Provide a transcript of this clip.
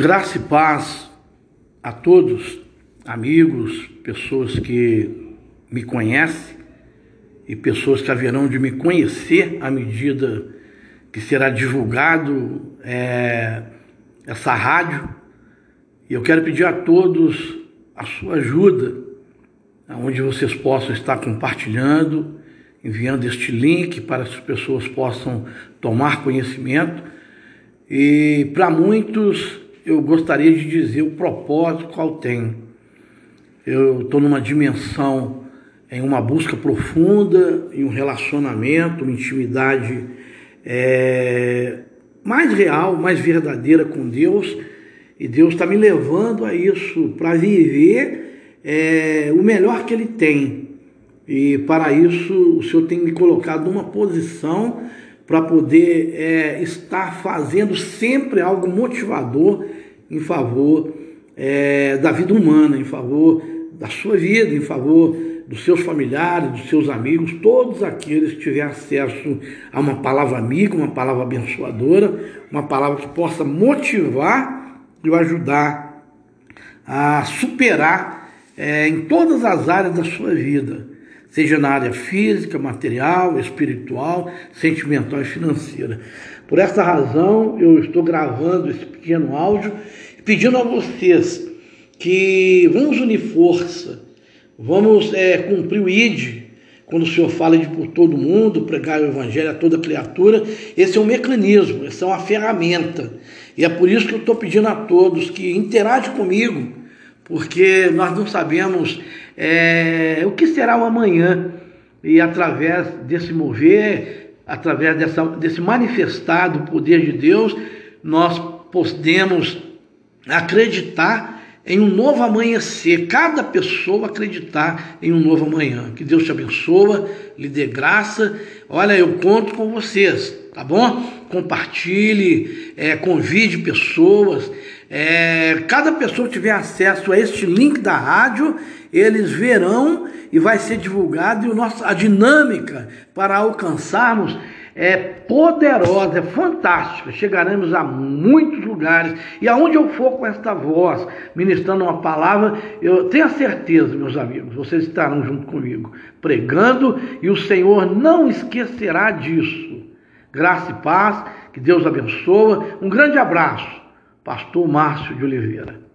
Graça e paz a todos, amigos, pessoas que me conhecem e pessoas que haverão de me conhecer à medida que será divulgado é, essa rádio. E eu quero pedir a todos a sua ajuda, onde vocês possam estar compartilhando, enviando este link para que as pessoas possam tomar conhecimento. E para muitos eu gostaria de dizer o propósito qual tem. Eu estou numa dimensão, em uma busca profunda, em um relacionamento, uma intimidade é, mais real, mais verdadeira com Deus. E Deus está me levando a isso, para viver é, o melhor que Ele tem. E para isso o Senhor tem me colocado numa posição para poder é, estar fazendo sempre algo motivador em favor é, da vida humana, em favor da sua vida, em favor dos seus familiares, dos seus amigos, todos aqueles que tiverem acesso a uma palavra amiga, uma palavra abençoadora, uma palavra que possa motivar e o ajudar a superar é, em todas as áreas da sua vida seja na área física, material, espiritual, sentimental e financeira. Por essa razão, eu estou gravando esse pequeno áudio pedindo a vocês que vamos unir força, vamos é, cumprir o ID, quando o Senhor fala de por todo mundo, pregar o Evangelho a toda criatura, esse é um mecanismo, essa é uma ferramenta. E é por isso que eu estou pedindo a todos que interajam comigo, porque nós não sabemos é, o que será o amanhã. E através desse mover, através dessa, desse manifestar do poder de Deus, nós podemos acreditar em um novo amanhecer, cada pessoa acreditar em um novo amanhã. Que Deus te abençoe, lhe dê graça. Olha, eu conto com vocês, tá bom? Compartilhe, é, convide pessoas. É, cada pessoa que tiver acesso a este link da rádio, eles verão e vai ser divulgado e o nosso, a dinâmica para alcançarmos é poderosa, é fantástica. Chegaremos a muitos lugares e aonde eu for com esta voz, ministrando uma palavra, eu tenho a certeza, meus amigos, vocês estarão junto comigo, pregando e o Senhor não esquecerá disso. Graça e paz, que Deus abençoe. Um grande abraço, Pastor Márcio de Oliveira.